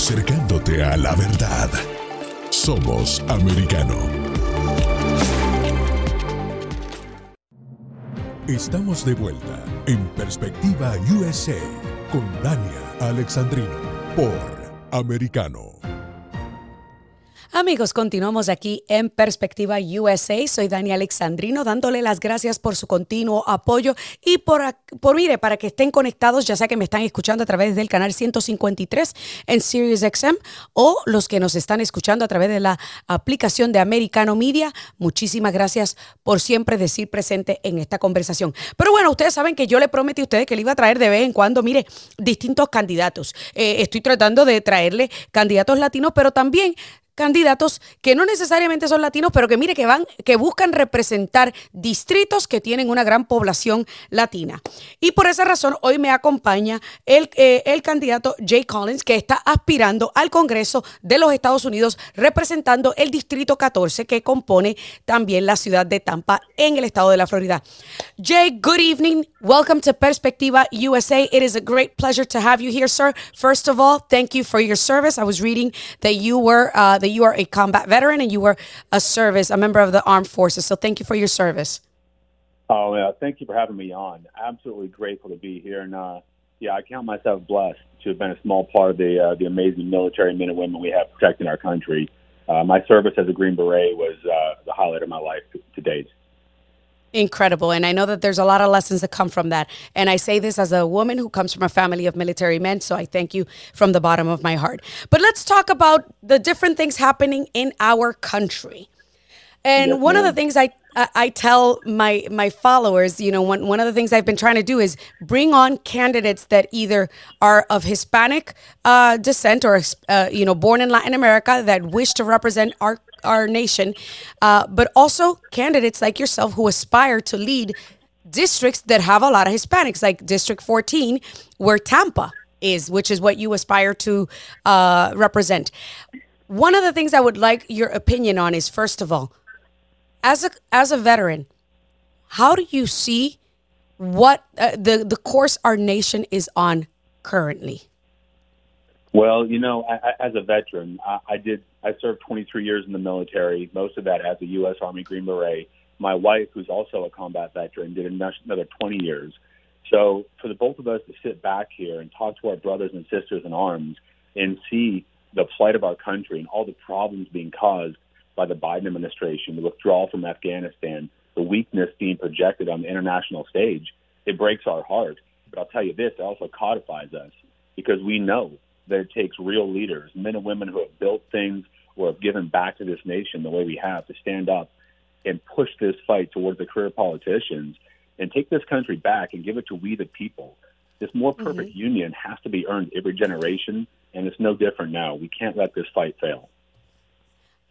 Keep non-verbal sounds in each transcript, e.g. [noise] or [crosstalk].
acercándote a la verdad. Somos americano. Estamos de vuelta en Perspectiva USA con Dania Alexandrino por Americano. Amigos, continuamos aquí en Perspectiva USA. Soy Dani Alexandrino dándole las gracias por su continuo apoyo y por, por, mire, para que estén conectados, ya sea que me están escuchando a través del canal 153 en Sirius XM o los que nos están escuchando a través de la aplicación de Americano Media. Muchísimas gracias por siempre decir presente en esta conversación. Pero bueno, ustedes saben que yo le prometí a ustedes que le iba a traer de vez en cuando, mire, distintos candidatos. Eh, estoy tratando de traerle candidatos latinos, pero también candidatos que no necesariamente son latinos, pero que mire que van, que buscan representar distritos que tienen una gran población latina. Y por esa razón hoy me acompaña el, eh, el candidato Jay Collins, que está aspirando al Congreso de los Estados Unidos representando el distrito 14 que compone también la ciudad de Tampa en el estado de la Florida. Jay, good evening. Welcome to Perspectiva USA. It is a great pleasure to have you here, sir. First of all, thank you for your service. I was reading that you were uh, the you are a combat veteran and you were a service, a member of the armed forces. So thank you for your service. Oh, yeah. Thank you for having me on. Absolutely grateful to be here. And, uh, yeah, I count myself blessed to have been a small part of the, uh, the amazing military men and women we have protecting our country. Uh, my service as a Green Beret was uh, the highlight of my life to, to date incredible. And I know that there's a lot of lessons that come from that. And I say this as a woman who comes from a family of military men. So I thank you from the bottom of my heart. But let's talk about the different things happening in our country. And yes, one of the things I I tell my my followers, you know, one one of the things I've been trying to do is bring on candidates that either are of Hispanic uh, descent or uh, you know born in Latin America that wish to represent our our nation, uh, but also candidates like yourself who aspire to lead districts that have a lot of Hispanics, like District 14, where Tampa is, which is what you aspire to uh, represent. One of the things I would like your opinion on is, first of all, as a as a veteran, how do you see what uh, the the course our nation is on currently? Well, you know, I, I, as a veteran, I, I did. I served 23 years in the military. Most of that as a U.S. Army Green Beret. My wife, who's also a combat veteran, did another 20 years. So, for the both of us to sit back here and talk to our brothers and sisters in arms and see the plight of our country and all the problems being caused by the Biden administration, the withdrawal from Afghanistan, the weakness being projected on the international stage, it breaks our heart. But I'll tell you this, it also codifies us because we know that it takes real leaders, men and women who have built things or have given back to this nation the way we have to stand up and push this fight towards the career politicians and take this country back and give it to we the people. This more perfect mm-hmm. union has to be earned every generation, and it's no different now. We can't let this fight fail.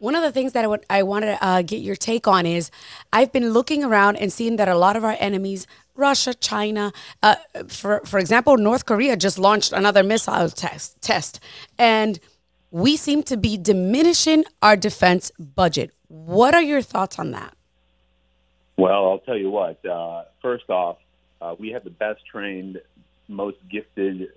One of the things that I, would, I want to uh, get your take on is I've been looking around and seeing that a lot of our enemies, Russia, China, uh, for, for example, North Korea just launched another missile test, test. And we seem to be diminishing our defense budget. What are your thoughts on that? Well, I'll tell you what. Uh, first off, uh, we have the best trained, most gifted,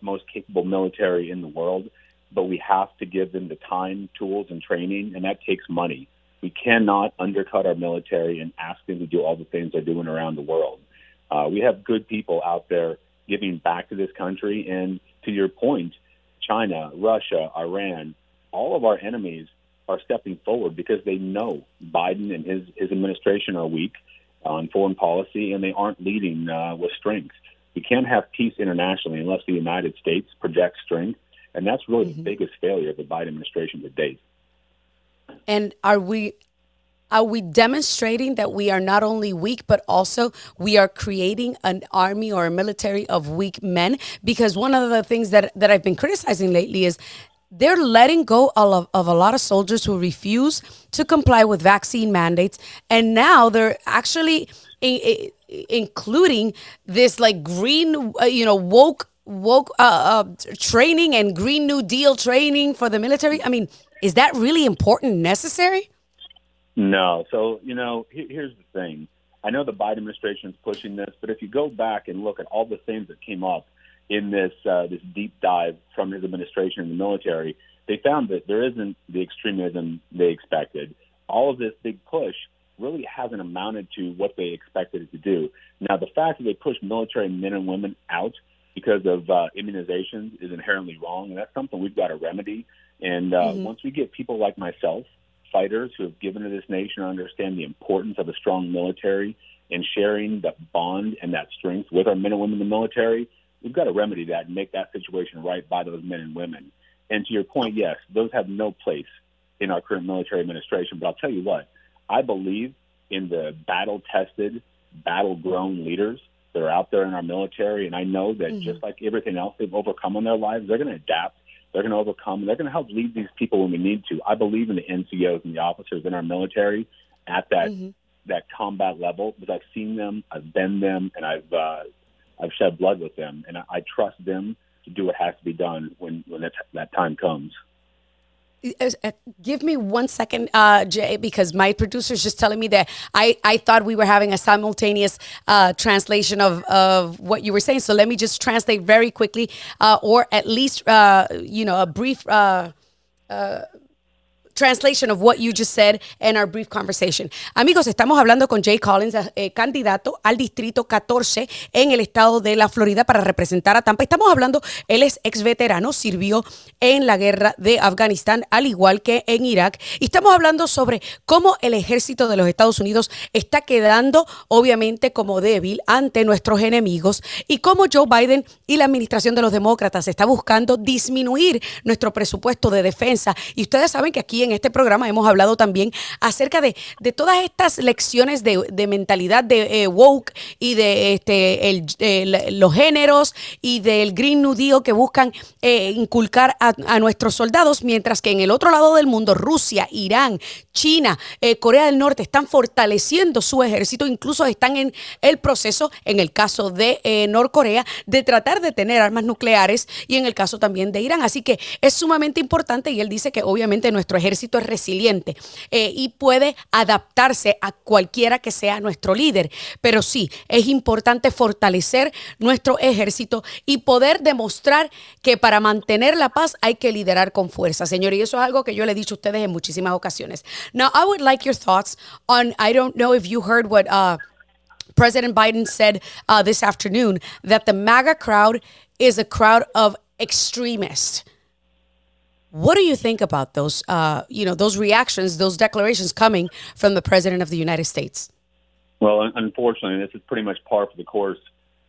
most capable military in the world but we have to give them the time, tools, and training, and that takes money. We cannot undercut our military and ask them to do all the things they're doing around the world. Uh, we have good people out there giving back to this country, and to your point, China, Russia, Iran, all of our enemies are stepping forward because they know Biden and his, his administration are weak on foreign policy and they aren't leading uh, with strength. We can't have peace internationally unless the United States projects strength and that's really mm-hmm. the biggest failure of the Biden administration to date. And are we are we demonstrating that we are not only weak but also we are creating an army or a military of weak men because one of the things that that I've been criticizing lately is they're letting go of, of a lot of soldiers who refuse to comply with vaccine mandates and now they're actually in, in, including this like green uh, you know woke woke uh, uh, training and Green New Deal training for the military? I mean, is that really important, necessary? No. So, you know, here's the thing. I know the Biden administration is pushing this, but if you go back and look at all the things that came up in this uh, this deep dive from his administration in the military, they found that there isn't the extremism they expected. All of this big push really hasn't amounted to what they expected it to do. Now, the fact that they push military men and women out because of uh, immunizations is inherently wrong, and that's something we've got to remedy. And uh, mm-hmm. once we get people like myself, fighters who have given to this nation, understand the importance of a strong military and sharing that bond and that strength with our men and women in the military, we've got to remedy that and make that situation right by those men and women. And to your point, yes, those have no place in our current military administration. But I'll tell you what, I believe in the battle tested, battle grown leaders that are out there in our military. And I know that mm-hmm. just like everything else they've overcome in their lives, they're going to adapt. They're going to overcome. And they're going to help lead these people when we need to. I believe in the NCOs and the officers in our military at that mm-hmm. that combat level because I've seen them, I've been them, and I've uh, I've shed blood with them, and I, I trust them to do what has to be done when when that, that time comes. Uh, uh, give me one second, uh, Jay, because my producer is just telling me that I, I thought we were having a simultaneous uh, translation of, of what you were saying. So let me just translate very quickly, uh, or at least, uh, you know, a brief translation of what you just said in our brief conversation. Amigos, estamos hablando con Jay Collins, eh, candidato al distrito 14 en el estado de la Florida para representar a Tampa. Estamos hablando, él es ex veterano, sirvió en la guerra de Afganistán, al igual que en Irak. Estamos hablando sobre cómo el ejército de los Estados Unidos está quedando, obviamente, como débil ante nuestros enemigos y cómo Joe Biden y la administración de los demócratas está buscando disminuir nuestro presupuesto de defensa. Y ustedes saben que aquí en este programa hemos hablado también acerca de, todas estas lecciones de, mentalidad de eh, woke y de este, los géneros y del Green New Deal que buscan eh, inculcar a, a, nuestros soldados, mientras que en el otro lado del mundo, Rusia, Irán, China, eh, Corea del Norte están fortaleciendo su ejército, incluso están en el proceso, en el caso de Norcorea, de tratar de tener armas nucleares y en el caso también de Irán. Así que es sumamente importante y él dice que obviamente nuestro ejército ejército es resiliente eh, y puede adaptarse a cualquiera que sea nuestro líder. Pero sí, es importante fortalecer nuestro ejército y poder demostrar que para mantener la paz hay que liderar con fuerza, señor. Y eso es algo que yo le he dicho a ustedes en muchísimas ocasiones. Now, I would like your thoughts on, I don't know if you heard what uh, President Biden said uh, this afternoon, that the MAGA crowd is a crowd of extremists. What do you think about those, uh, you know, those reactions, those declarations coming from the president of the United States? Well, unfortunately, this is pretty much par for the course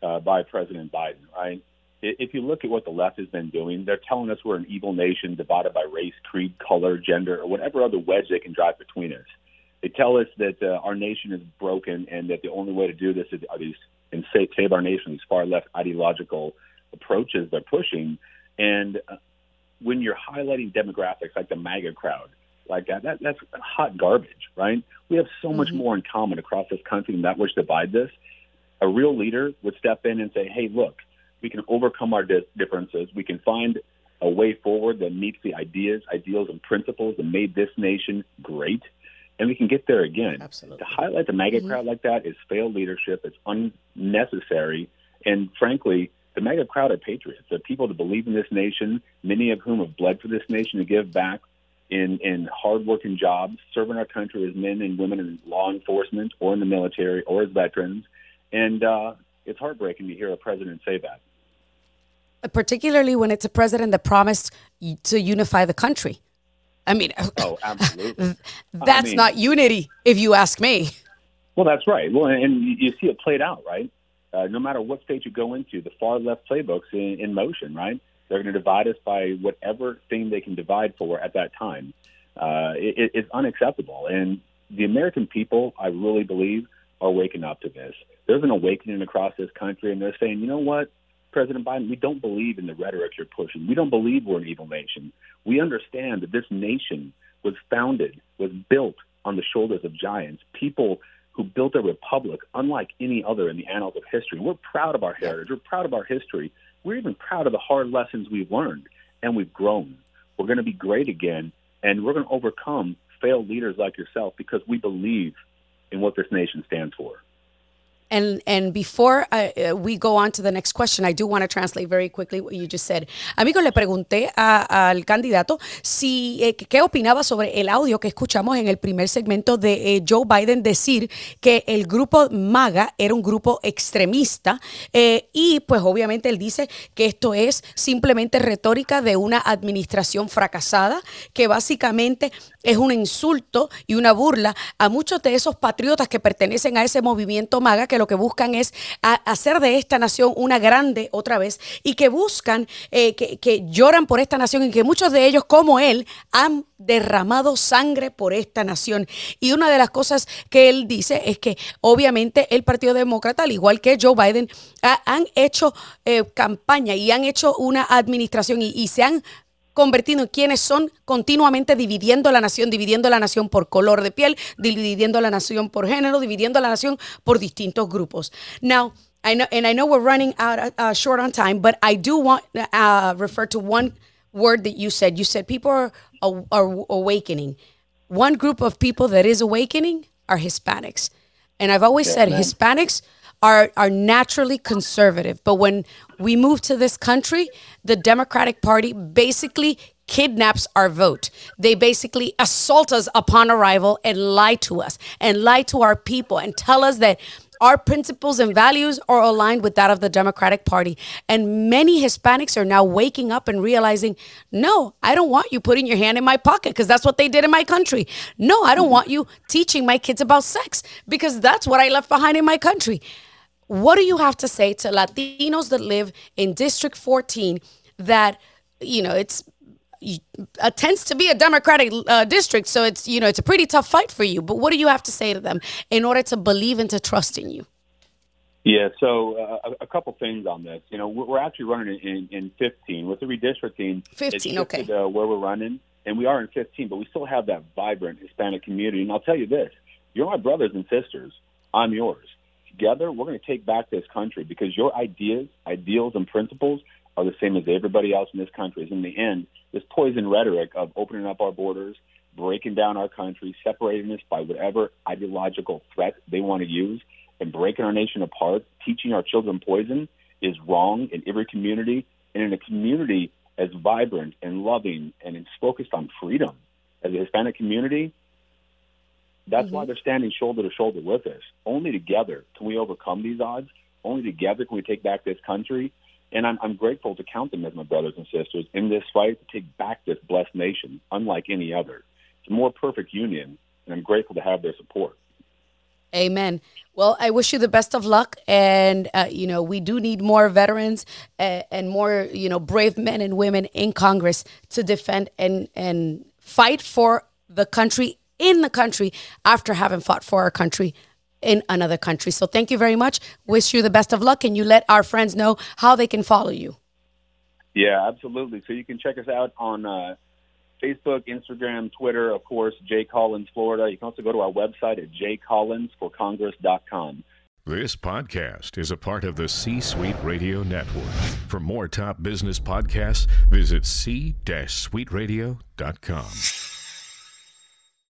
uh, by President Biden, right? If you look at what the left has been doing, they're telling us we're an evil nation divided by race, creed, color, gender, or whatever other wedge they can drive between us. They tell us that uh, our nation is broken and that the only way to do this is are these and save, save our nation these far left ideological approaches they're pushing. And uh, when you're highlighting demographics like the MAGA crowd, like that, that that's hot garbage, right? We have so mm-hmm. much more in common across this country than that which divides us. A real leader would step in and say, "Hey, look, we can overcome our di- differences. We can find a way forward that meets the ideas, ideals, and principles that made this nation great, and we can get there again." Absolutely. To highlight the MAGA mm-hmm. crowd like that is failed leadership. It's unnecessary, and frankly, the MAGA crowd are patriots. They're people that believe in this nation, many of whom have bled for this nation to give back in, in hardworking jobs, serving our country as men and women in law enforcement or in the military or as veterans. And uh, it's heartbreaking to hear a president say that. Particularly when it's a president that promised to unify the country. I mean, oh, absolutely. [laughs] that's I mean, not unity, if you ask me. Well, that's right. Well, and you see it played out, right? Uh, no matter what state you go into, the far left playbook's in, in motion, right? They're going to divide us by whatever thing they can divide for at that time. Uh, it, it's unacceptable. And the American people, I really believe, are waking up to this. There's an awakening across this country, and they're saying, you know what, President Biden, we don't believe in the rhetoric you're pushing. We don't believe we're an evil nation. We understand that this nation was founded, was built on the shoulders of giants, people who built a republic unlike any other in the annals of history. We're proud of our heritage. We're proud of our history. We're even proud of the hard lessons we've learned, and we've grown. We're going to be great again, and we're going to overcome failed leaders like yourself because we believe in what this nation stands for. And and before uh, uh, we go on to the next question, I do want to translate very quickly what you just said. Amigo, le pregunté al candidato si eh, qué opinaba sobre el audio que escuchamos en el primer segmento de eh, Joe Biden decir que el grupo MAGA era un grupo extremista eh, y pues obviamente él dice que esto es simplemente retórica de una administración fracasada que básicamente es un insulto y una burla a muchos de esos patriotas que pertenecen a ese movimiento MAGA que lo que buscan es hacer de esta nación una grande otra vez y que buscan, eh, que, lloran por esta nación y que muchos de ellos, como él, han derramado sangre por esta nación. Y una de las cosas que él dice es que obviamente el Partido Demócrata, al igual que Joe Biden, han hecho eh, campaña y han hecho una administración y, se han convertido en quienes son continuamente dividiendo la nación, dividiendo la nación por color de piel, dividiendo la nación por género, dividiendo la nación por distintos grupos. Now, I know, and I know we're running out uh, short on time, but I do want uh, refer to one word that you said. You said people are, are awakening. One group of people that is awakening are Hispanics, and I've always yeah, said man. Hispanics are are naturally conservative. But when we moved to this country, the Democratic Party basically kidnaps our vote. They basically assault us upon arrival and lie to us and lie to our people and tell us that our principles and values are aligned with that of the Democratic Party. And many Hispanics are now waking up and realizing, no, I don't want you putting your hand in my pocket because that's what they did in my country. No, I don't want you teaching my kids about sex because that's what I left behind in my country. What do you have to say to Latinos that live in District 14 that, you know, it's uh, tends to be a Democratic uh, district, so it's you know it's a pretty tough fight for you. But what do you have to say to them in order to believe and to trust in you? Yeah, so uh, a, a couple things on this. You know, we're, actually running in, in 15 with the redistricting. 15, okay. Uh, where we're running, and we are in 15, but we still have that vibrant Hispanic community. And I'll tell you this: you're my brothers and sisters. I'm yours together, we're going to take back this country because your ideas, ideals, and principles are the same as everybody else in this country. In the end, this poison rhetoric of opening up our borders, breaking down our country, separating us by whatever ideological threat they want to use, and breaking our nation apart, teaching our children poison is wrong in every community. And in a community as vibrant and loving and is focused on freedom as a Hispanic community, that's mm-hmm. why they're standing shoulder to shoulder with us. Only together can we overcome these odds. Only together can we take back this country. And I'm, I'm grateful to count them as my brothers and sisters in this fight to take back this blessed nation, unlike any other. It's a more perfect union, and I'm grateful to have their support. Amen. Well, I wish you the best of luck, and uh, you know we do need more veterans uh, and more you know brave men and women in Congress to defend and and fight for the country in the country after having fought for our country in another country. So thank you very much. Wish you the best of luck, and you let our friends know how they can follow you. Yeah, absolutely. So you can check us out on uh, Facebook, Instagram, Twitter, of course, Jay Collins, Florida. You can also go to our website at jcollinsforcongress.com. This podcast is a part of the C Suite Radio Network. For more top business podcasts, visit c-suiteradio.com.